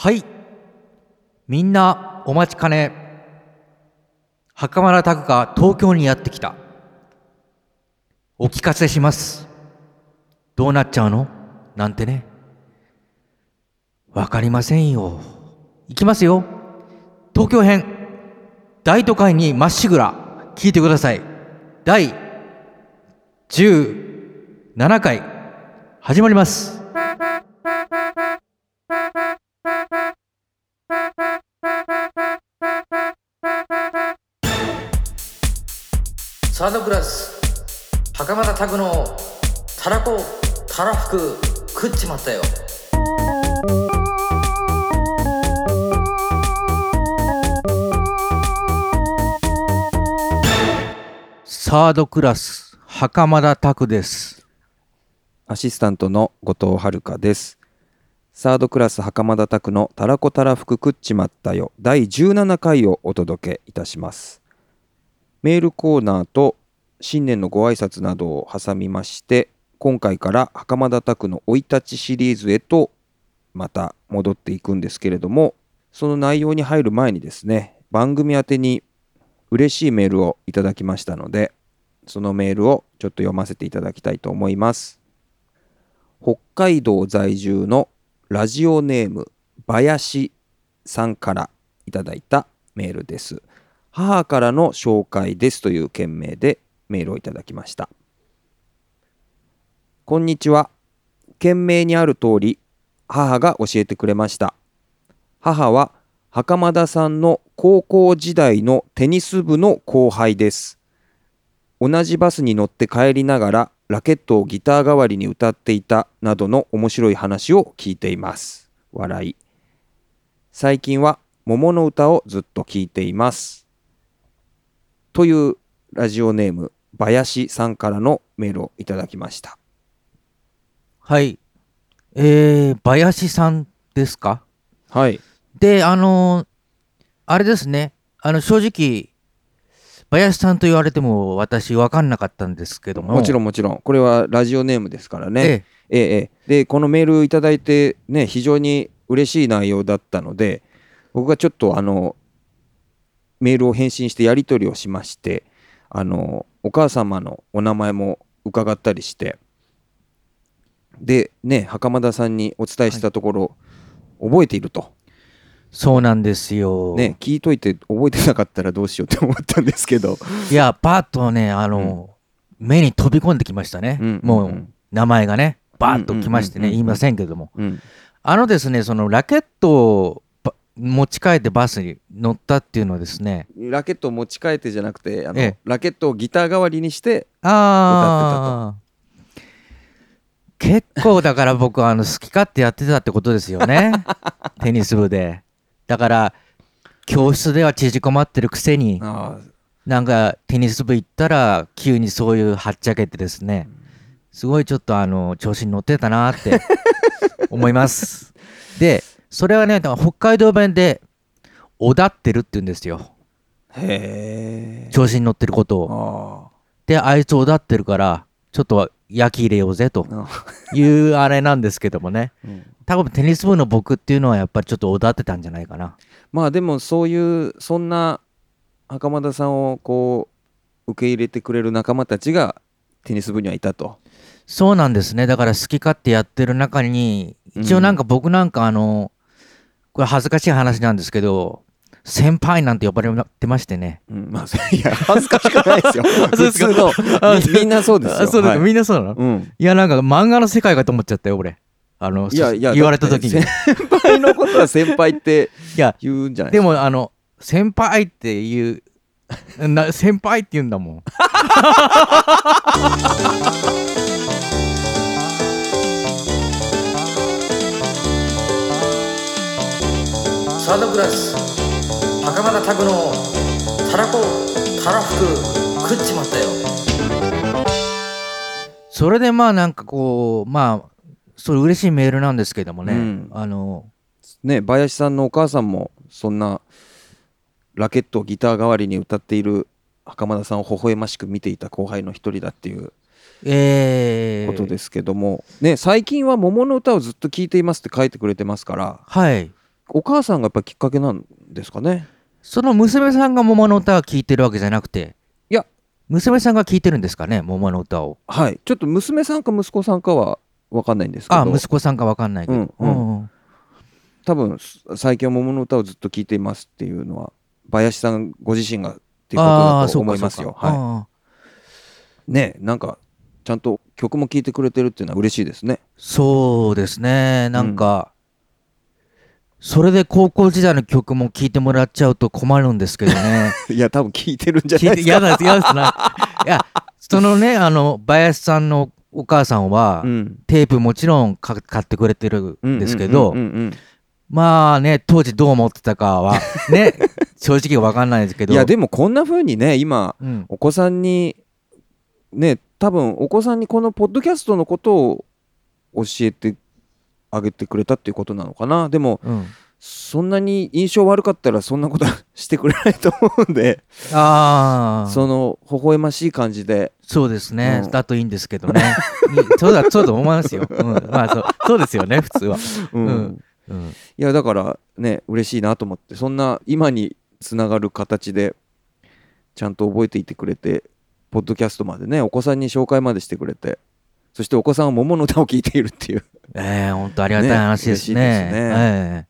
はい。みんなお待ちかね。袴田拓が東京にやってきた。お聞かせします。どうなっちゃうの？なんてね。わかりませんよ。いきますよ。東京編。大都会にまっしぐら。聞いてください。第17回。始まります。サードクラス袴田拓のたらこたらふく食っちまったよサードクラス袴田拓ですアシスタントの後藤遥です。サードクラス袴田拓のたらこたらふく食っちまったよ第17回をお届けいたします。メールコーナーと新年のご挨拶などを挟みまして今回から袴田拓の生い立ちシリーズへとまた戻っていくんですけれどもその内容に入る前にですね番組宛てに嬉しいメールをいただきましたのでそのメールをちょっと読ませていただきたいと思います。北海道在住のラジオネーム林さんからいただいたメールです。母からの紹介ですという件名でメールをいただきました。こんにちは。件名にある通り母が教えてくれました。母は袴田さんの高校時代のテニス部の後輩です。同じバスに乗って帰りながらラケットをギター代わりに歌っていたなどの面白い話を聞いています。笑い。最近は桃の歌をずっと聞いています。というラジオネーム林さんからのメールをいただきました。はいえー、林さんですか？はい。であのーあれですねあの正直林さんと言われても私分かんなかったんですけども。もちろんんもちろん。これはラジオネームですからね。ええ。えええでこのメールいただいてね非常に嬉しい内容だったので僕がちょっとあのメールを返信してやり取りをしましてあのお母様のお名前も伺ったりしてでね袴田さんにお伝えしたところ、覚えているとそうなんですよ、ね聞いといて覚えてなかったらどうしようって思ったんですけど。いやパッとねあのー目に飛び込んできましたね、うんもう、うん。うん名前がねバーッときましてねうんうんうんうん言いませんけども。うん。あのですねそのラケットをば持ち帰ってバスに乗ったっていうのはですね。ラケットを持ち替えてじゃなくてあの、ええ。ラケットをギター代わりにしてああ結構だから僕はあの好き勝手やってたってことですよね。テニス部でだから教室では縮こまってるくせになんかテニス部行ったら急にそういうはっちゃけてですねすごいちょっとあの調子に乗ってたなって 思います。でそれはね北海道弁で「おだってる」って言うんですよ。へえ。調子に乗ってることを。あであいつおだってるからちょっと焼き入れようぜと。あ。いうあれなんですけどもね。うん。多分テニス部の僕っていうのはやっぱりちょっとおだってたんじゃないかな。まあでもそういうそんな袴田さんをこう受け入れてくれる仲間たちがテニス部にはいたと。そうなんですね。だから好き勝手やってる中に一応なんか僕なんかあの、これ恥ずかしい話なんですけど先輩なんて呼ばれてましてね。うん、まあ いや恥ずかしくないですよ。そう普ですか。通のあみみんなそうですよ。あそうですか、はい。みんなそうなの、うん。いやなんか漫画の世界かと思っちゃったよ俺。あのいやいや言われた時に。先輩のことは先輩ってい や言うんじゃないでですか。もあの先輩っていうな先輩って言うんだもん。サードクラス袴田拓のたらこたらふく食っちまったよ。それでまあなんかこうまあそれ嬉しいメールなんですけどもね、うん。あのね林さんのお母さんもそんなラケットをギター代わりに歌っている袴田さんを微笑ましく見ていた後輩の一人だっていう。えー、ことですけども、ね最近は桃の歌をずっと聴いていますって書いてくれてますから。はい。お母さんがやっぱきっかけなんですかねその娘さんが桃の歌を聴いてるわけじゃなくて、いや、娘さんが聴いてるんですかね、桃の歌を。はい。ちょっと娘さんか息子さんかは分かんないんですけど。あ、息子さんかわかんないけど。うんうん。うんうん。多分最近は桃の歌をずっと聴いていますっていうのは林さんご自身がっていうことだと思いますよ。はあい、ねなんかちゃんと曲も聴いてくれてるっていうのは嬉しいですね。そうですね、なんか、それで高校時代の曲も聴いてもらっちゃうと困るんですけどね。いや多分聴いてるんじゃ聞ないですか。嫌だです、嫌ですな。いや、そのね、あの、林さんのお母さんは、うんテープもちろんか買ってくれてるんですけどまあね、当時どう思ってたかは、ね、正直わかんないですけど。いやでもこんな風にね今うん、お子さんにね多分お子さんにこのポッドキャストのことを教えてあげてくれたっていうことなのかな。でもうん。そんなに印象悪かったらそんなことはしてくれないと思うんで。ああ、その微笑ましい感じで。そうですね、うん。だといいんですけどね。にそうだ、そうだと思いますよ。うん、まあそう、そうですよね、普通は。うん、うん。うん、いやだからね嬉しいなと思ってそんな今につながる形でちゃんと覚えていてくれてポッドキャストまでねお子さんに紹介までしてくれてそしてお子さんは桃の歌を聴いているっていうええ本当ありがたいね話ですね。嬉しいですね。ええ。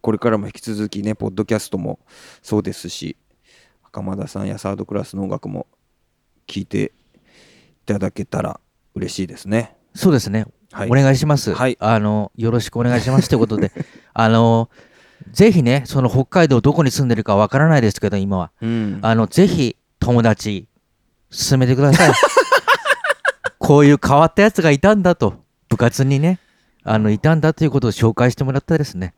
これからも引き続きねポッドキャストもそうですし袴田さんやサードクラスの音楽も聴いていただけたら嬉しいですね。そうですね、はい。お願いします。はい。あの、よろしくお願いしますということで、あの、ぜひね、その北海道どこに住んでるかわからないですけど、今は。うん。あの、ぜひ友達、進めてください。こういう変わったやつがいたんだと、部活にね、あの、いたんだということを紹介してもらったですね。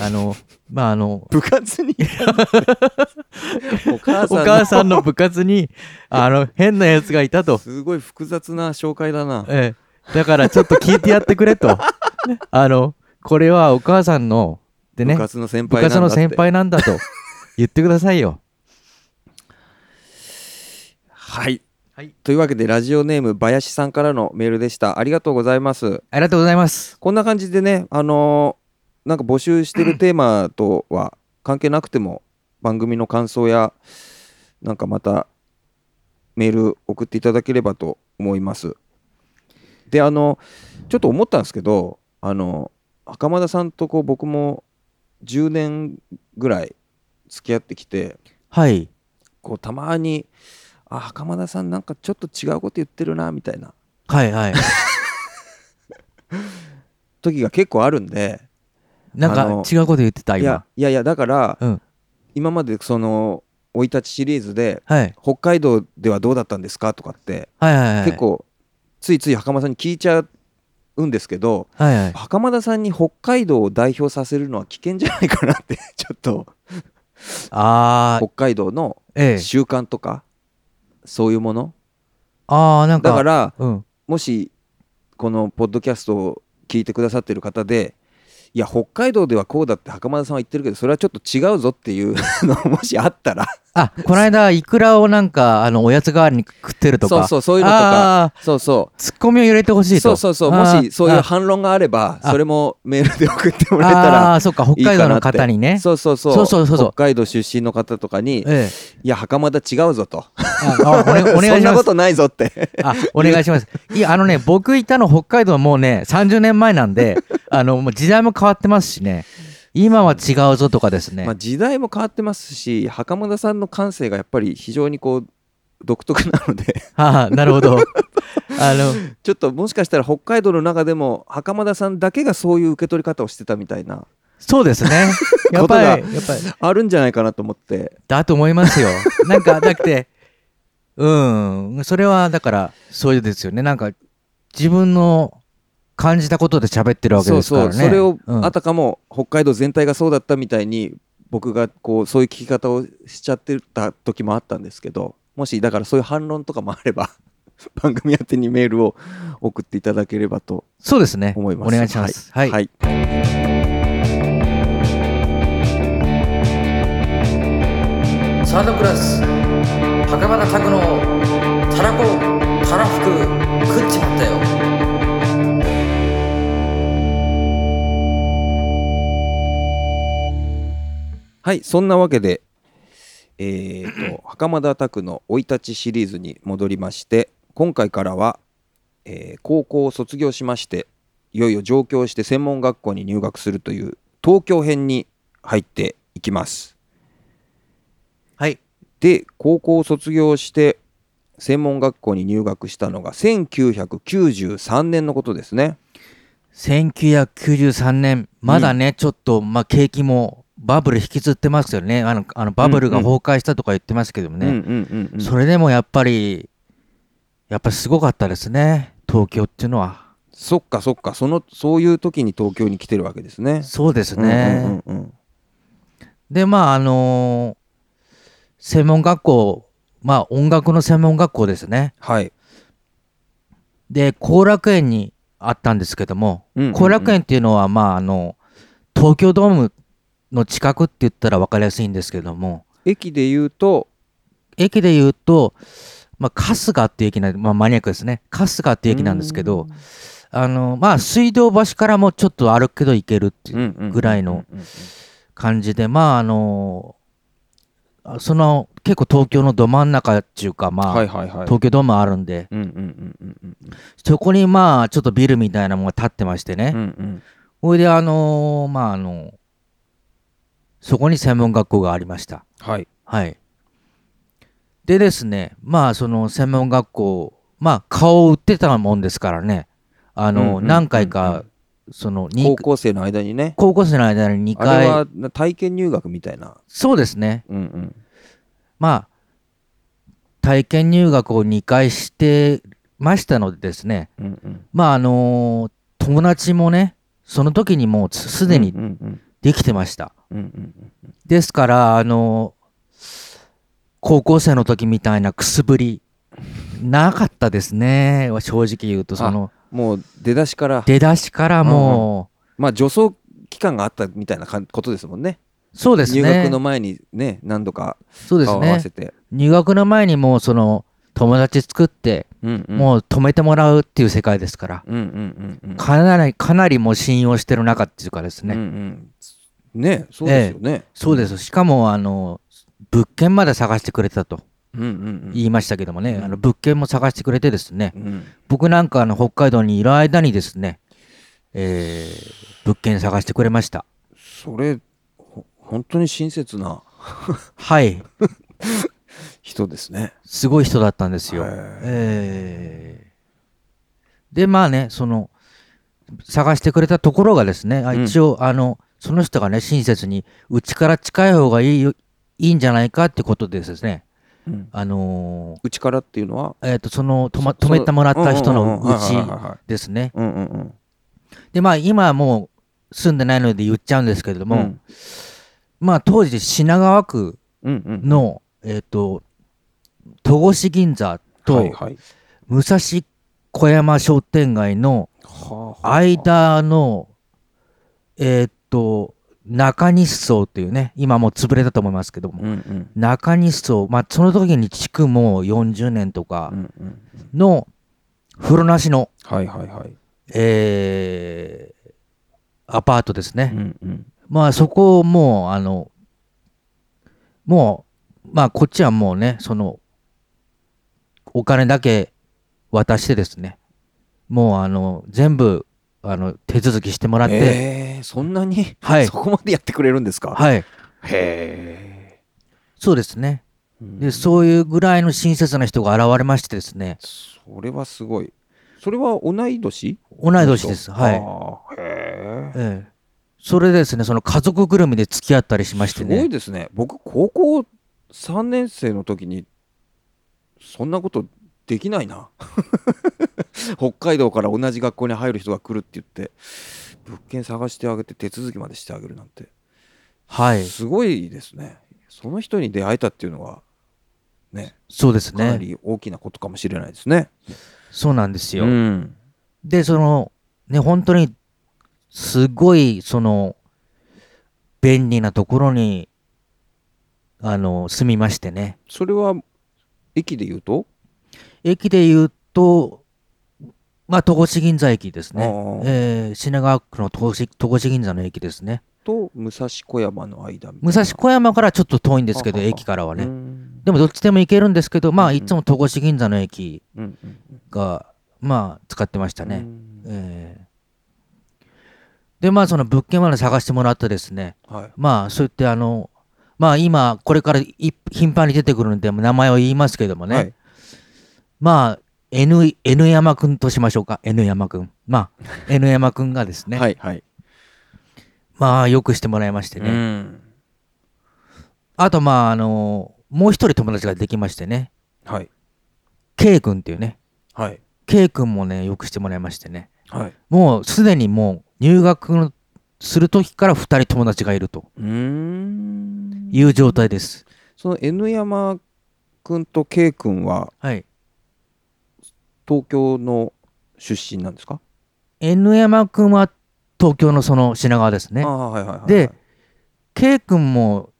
あの、まあ、あの、部活に？お母お母さんの部活に、あの、変なやつがいたと。すごい複雑な紹介だなええ、だからちょっと聞いてやってくれと。あの、これはお母さんの、でね部、活の先部輩なんだって活の先輩なんだと言ってくださいよ。はい、はいというわけでラジオネーム林さんからのメールでしたありがとうございますありがとうございます。こんな感じでねあのーなんか募集してる テーマとは関係なくても番組の感想やなんかまたメール送っていただければと思いますであのちょっと思ったんですけどあの袴田さんとこう僕も10年ぐらい付き合ってきてはい。こうたまにあ袴田さんなんかちょっと違うこと言ってるなみたいなはいはい。時が結構あるんでなんか違うこと言ってた、いや今。いやいやだから、うん今までその生い立ちシリーズではい。北海道ではどうだったんですかとかって、はいはいはい。結。構ついつい袴田さんに聞いちゃうんですけどはいはい。袴田さんに北海道を代表させるのは危険じゃないかなってちょっとあ北海道のー、ええ。習慣とかそういうもの？ああ、なんか。だからうん。もしこのポッドキャストを聞いてくださってる方でいや北海道ではこうだって袴田さんは言ってるけどそれはちょっと違うぞっていうのもしあったらあ、この間、イクラをなんか、あの、おやつ代わりに食ってるとか。そうそうそういうのとか。あそうそう。ーツッコミを入れてほしいと。そうそうそう。もしそういうあ。反論があればあ。それもメールで送ってもらえたらあー、そっか、北海道の方にね。そうそうそう。そうそうそうそう。北海道出身の方とかにええ。いや袴田違うぞと。ああおねお願いそんします。なことないぞって。あ、お願いします。いや、あのね、僕いたの北海道はもうね、30年前なんで、あの、もう時代も変わってますしね、今は違うぞとかですね。まあ時代も変わってますし袴田さんの感性がやっぱり非常にこう独特なので はあ、なるほど。あの、ちょっともしかしたら北海道の中でも袴田さんだけがそういう受け取り方をしてたみたいなそうですね。やっぱり、やっこぱり、あるんじゃないかなと思ってだと思いますよ。なんか、だって、うん、それはだから、そういうですよね。なんか、自分の感じたことで喋ってるわけそうですからね。そうそれをうんあたかも北海道全体がそうだったみたいに僕がこうそういう聞き方をしちゃってた時もあったんですけどもしだからそういう反論とかもあれば 番組宛てにメールを送っていただければとそうですね。思いますお願いします。はい。はいサードクラス袴田拓のたらこたらふく食っちまったよはいそんなわけでえー、と袴田拓の生い立ちシリーズに戻りまして今回からは、えー高校を卒業しましていよいよ上京して専門学校に入学するという東京編に入っていきます。はい。で高校を卒業して専門学校に入学したのが1993年のことですね。1993年、まだね、ちょっと、まあ、景気もバブル引きずってますよね。あの、あのバブルが崩壊したとか言ってますけどもね。それでもやっぱり、やっぱりすごかったですね。東京っていうのは。そっかそっかそのそういう時に東京に来てるわけですねそうですね。で、まあ、あのー専門学校、まあ、音楽の専門学校ですね。はいで、後楽園にあったんですけども、うんうんうん後楽園っていうのは、まあ、あの、東京ドームの近くって言ったら分かりやすいんですけども、駅で言うと駅で言うと、まあ、春日っていう駅なんまあ、マニアックですね。春日っていう駅なんですけど、あの、まあ、水道橋からもちょっと歩くけど行けるっていうぐらいの感じで、まあ、あの、あその、結構東京のど真ん中っていうか、まあ、はいはいはい。東京ドームあるんで、そこにまあ、ちょっとビルみたいなものが建ってましてね。うんうん。ほいで、あのまあ、あの、そこに専門学校がありました。はい。はい。でですね、まあ、その専門学校、まあ、顔を売ってたもんですからね、あの、うんうんうんうん。何回か、その、に高校生の間にね。高校生の間に2あれ回、はな体験入学みたいな。そうですね、うんうん。まあ、体験入学を2回してましたのでですね、うんうん。まあ、あの友達もね、その時にもうすすでにうんうんできてました。うんうんですから、あの高校生の時みたいなくすぶり、なかったですね、正直言うと、その、もう出だしから。出だしからもまあ助走期間があったみたいなことですもんね。う、そうです入ね学の、前にね何度かそうですね。顔を合わせ、て。入学の前にもう、その、友達作って、うんうん。もう止めてもらうっていう世界ですから、うんうんうんうん。かなり、かなりもう信用してる中っていうかですね、うんうんねそうですよね。そうです、しかも、あの、物件まで探してくれたとうんうんうん。言いましたけどもね、うん。あの物件も探してくれてですね、うん。僕なんかあの北海道にいる間にですね、えー物件探してくれました。それほ本当に親切な はい、人ですね。すごい人だったんですよ。えー。で、まあね、その、探してくれたところがですね、あうん。一応、あの、その人がね、親切に、うちから近い方がいいよいいんじゃないかってことでですね、うん。あのうちからっていうのは？ーえっ、と、その、とま、そ止めてもらった人のうちですね。で、まあ、今はもう住んでないので言っちゃうんですけれども、うん。まあ、当時、品川区うんうんの、えっ、と、戸越銀座と、はいはい。武蔵小山商店街のはあはあ間の、えっ、と、中西荘っていうね、今もう潰れたと思いますけども、うんうん。中西荘、まあ、その時に築もう40年とうかの風呂なしの、はいはいはい。えーアパートですね。うんうん。まあそこをもう、あの、もう、まあこっちはもうね、その、お金だけ渡してですね、もうあの、全部、あの、手続きしてもらって、えーそんなに？はい。そこまでやってくれるんですか？はい、へえそうですね。うん。で、そういうぐらいの親切な人が現れましてですね、それはすごい。それは同い年？同い年です。はい。へえええ。それでですね、その家族ぐるみで付き合ったりしましてすごいね。ですね。僕高校3年生の時にそんなことできないな 北海道から同じ学校に入る人が来るって言って物件探してあげて手続きまでしてあげるなんてはい。すごいですねその人に出会えたっていうのはねそうですかなね。り大きなことかもしれないですね。そうなんですよ。うんで、その、ね、本当に、すごい、その、便利なところに、あの、住みましてね。それは駅で言うと？駅で言うと、まあ、戸越銀座駅ですね。えー品川区の戸越戸越銀座の駅ですね。と武蔵小山の間武蔵小山からちょっと遠いんですけど、駅からはね。うん。でもどっちでも行けるんですけど、まあ、いつも戸越銀座の駅が、まあ、使ってましたね。うん。ええで、まあ、その物件まで探してもらってですね、はい。まあ、そうやって、あの、まあ、今、これからい頻繁に出てくるんで、名前を言いますけどもね、はいまあ、N, N 山くんとしましょうか、N 山くん。まあ、N 山くんがですね、はいはい。まあ、よくしてもらいましてね。うん。あと、まあ、あの、もう一人友達ができましてね、はい。K 君っていうね、はい。K 君もね、よくしてもらいましてね、はい。もうすでにもう入学する時から二人友達がいるとうーん。いう状態です。その N 山くんと K くんははい。東京の出身なんですか？N 山君は東京のその品川ですね。あ。あはいはいはいはい。で K 君も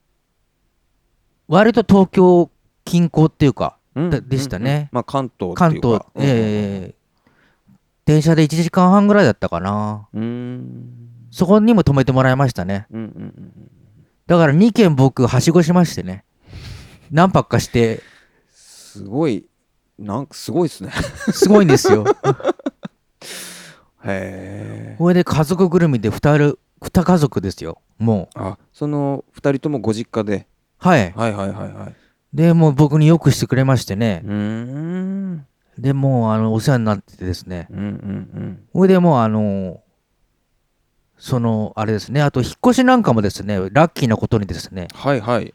割と東京近郊っていうか、うんででしたね。うんうん。まあ関東関東、ええ電車で1時間半ぐらいだったかな。そこにも止めてもらいましたね。うんうんうんだから2軒僕、はしごしましてね。何泊かして、すごいなんかすごいですねすごいんですよ。へえこれで家族ぐるみで2人、2家族ですよ。もう。あその2人ともご実家ではい。はいはいはいはいで、もう僕によくしてくれましてねう。ーんで、もう、あの、お世話になっててですね。うんうんそれでもう、あの、その、あれですね。あと、引っ越しなんかもですね、ラッキーなことにですね、はいはい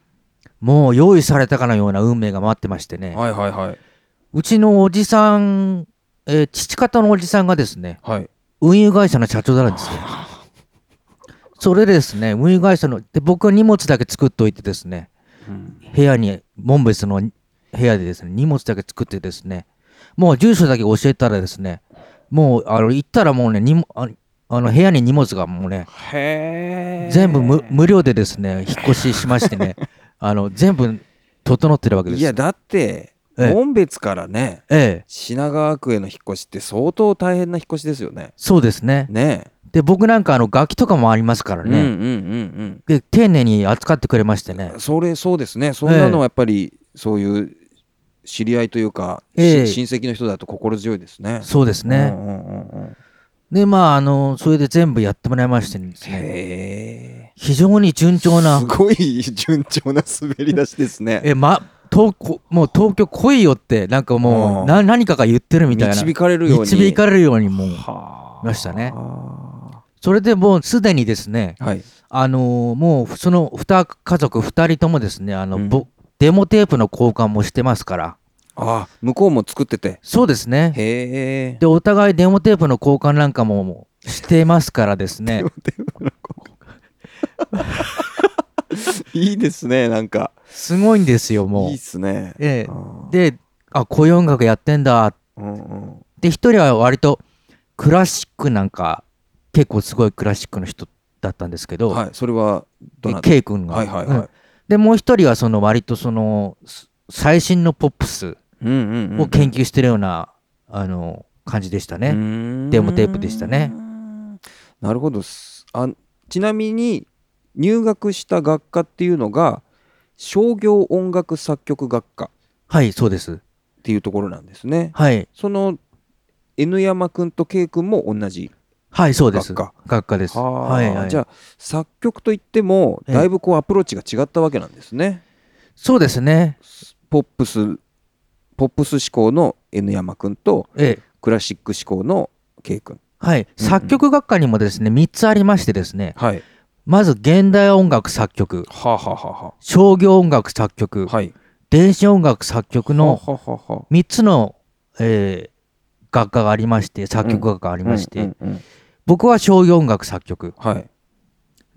もう用意されたかのような運命が待ってましてね。はいはいはいうちのおじさん、えー父方のおじさんがですね、はい運輸会社の社長なんですよ。それでですね、運輸会社の、で、僕は荷物だけ作っておいてですね、うん部屋に、門別の部屋でですね、荷物だけ作ってですね、もう住所だけ教えたらですね、もう、あの、行ったらもうね、にもああの部屋に荷物がもうね、全部無無料でですね、引っ越ししましてね、あの、全部整ってるわけです。いやだってええ門別からねええ、品川区への引っ越しって相当大変な引っ越しですよね。そうですね。ね。で、僕なんかあの、楽器とかもありますからね、うんうんうんで、丁寧に扱ってくれましてね。うん、それそうですね。そんなのはやっぱりそういう知り合いというか、しえ。え親戚の人だと心強いですね。そうですね。うんうんうんうん。で、まあ、あの、それで全部やってもらいましてですね、へ非常に順調えな。す、ごい順調な滑り出しですね。え、ま、東こもう東京来いよって、なんかもううん。な何かが言ってるみたいな。導かれるように。導かれるようにもう、はあ。ましたね。はそれでもうすでにですね、あはい。あのーもうその2家族2人ともですね、あの、うん。ぼデモテープの交換もしてますから、あ向こうも作ってて。そうですね。へえ。で、お互いデモテープの交換なんかもしてますからですね、いいですねなんか。すごいんですよ、もう。いいっ。すね。えで、あ、こういう音楽やってんだ。うんうん。で、一人は割とクラシックなんか、結構すごいクラシックの人だったんですけど、はいそれはどな？た K 君が。はいはいはい。うん。で、もう一人はその割とその、す最新のポップスを研究してるような、あの、感じでしたね。ねデモテープでしたね。なるほどす。あちなみに入学した学科っていうのが商業音楽作曲学科っはい、そうです。ていうところなんですね。はい。その N 山くんと K くんも同じ。はい、そうです。学科学科です。ははい、はい。じゃあ作曲といってもええだいぶこうアプローチが違ったわけなんですね。そうですね。ポップスポップス志向の N 山くんとええ。クラシック志向の K くん。はい。うんうん作曲学科にもですね、3つありましてですね、はい。まず現代音楽作曲、はあ、はあはあは商業音楽作曲、あ、はい。電子音楽作曲のはあはあはあはあ3つの、えー学科がありまして、作曲学科がありまして、うんうんうん僕は商業音楽作曲。はい。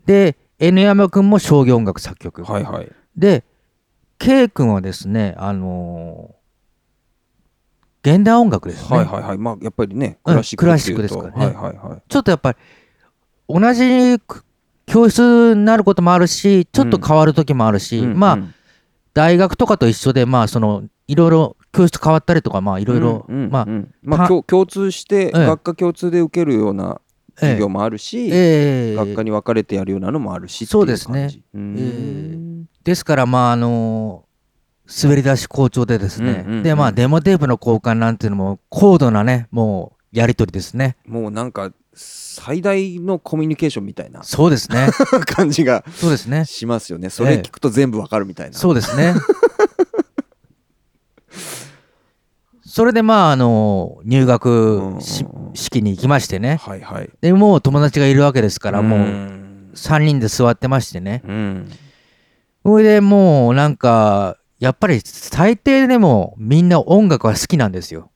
で、N 山くんも商業音楽作曲。はいはい。で、K 君はですね、あのー現代音楽ですね。はいはいはい。まあやっぱりね、うんクラシックうとクラシックですからねはいはいはい。ちょっとやっぱり、同じく教室になることもあるし、ちょっと変わる時もあるし、うんまあ、うん大学とかと一緒で、まあ、その、いろいろ教室変わったりとか、まあ、いろいろ、まあ共共通して、ええ。学科共通で受けるような授業もあるし、ええ学科に分かれてやるようなのもあるしそうですね。感じうーんですからまああの滑り出し好調でですね、でまあデモテープの交換なんていうのも高度なねもうやり取りですね。もうなんか最大のコミュニケーションみたいな。そうですね。感じがそうですね。しますよね。それ聞くと全部わかるみたいな、そうですね。それでまああの入学式に行きましてね。はいはい。でもう友達がいるわけですからもううん。3人で座ってましてね。うん。それでもうなんかやっぱり最低でもみんな音楽は好きなんですよ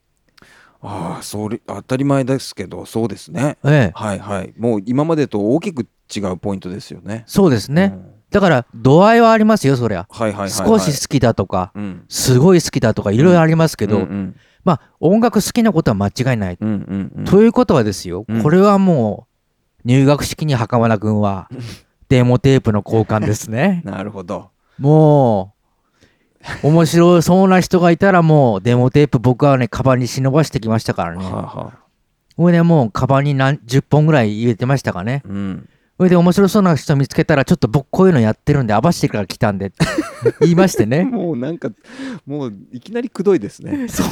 ああそれ当たり前ですけどそうですね。ええ。はいはい。もう今までと大きく違うポイントですよね。そうですね、うん。だから度合いはありますよそりゃ。はいはいはい、はい、少し好きだとかうん。すごい好きだとかいろいろありますけど、うんうんまあ音楽好きなことは間違いない、うんうんうん。ということはですよ、うん。これはもう入学式に袴田君はデモテープの交換ですね。なるほど。もう 面白そうな人がいたらもうデモテープ僕はねカバンに忍ばしてきましたからね。はあ、はあ、これでもうカバンに何10本ぐらい入れてましたかね。うん。それで面白そうな人見つけたらちょっと僕こういうのやってるんで合わせてから来たんでって 言いましてね。もうなんかもういきなりくどいですね。そう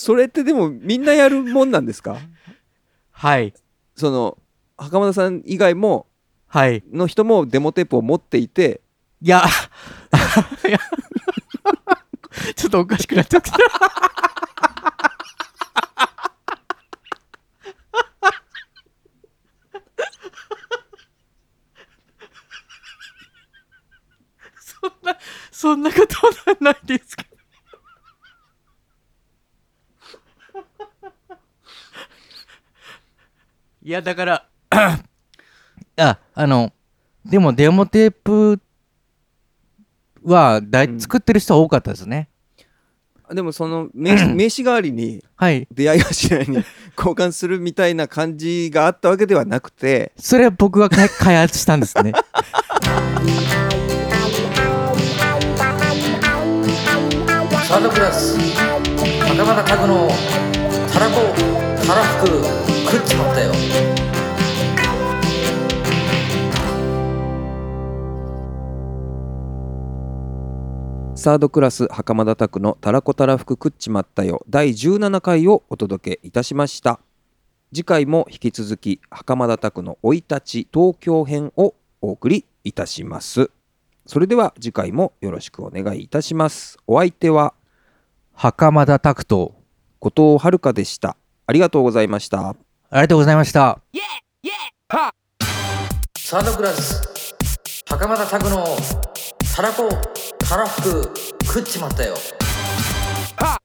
それってでもみんなやるもんなんですか？はい。その袴田さん以外もはい。の人もデモテープを持っていていや。い やちょっとおかしくなってきた。そんなそんなことはないですけどいやだから ああのでもデモテープはだいうん作ってる人は多かったですね、でもその名刺 名刺代わりにはい。出会い頭に 交換するみたいな感じがあったわけではなくてそれは僕が開開発したんですね。サードクラス袴田拓のたらこたらふく食っちまったよ。サードクラス袴田拓のたらこたらふく食っちまったよ。第17回をお届けいたしました。次回も引き続き袴田拓の生い立ち東京編をお送りいたします。それでは次回もよろしくお願いいたします。お相手は袴田拓と。後藤遥でした。ありがとうございましたありがとうございました。サードクラス袴田拓のたらこたらふく食っちまったよ。Ha!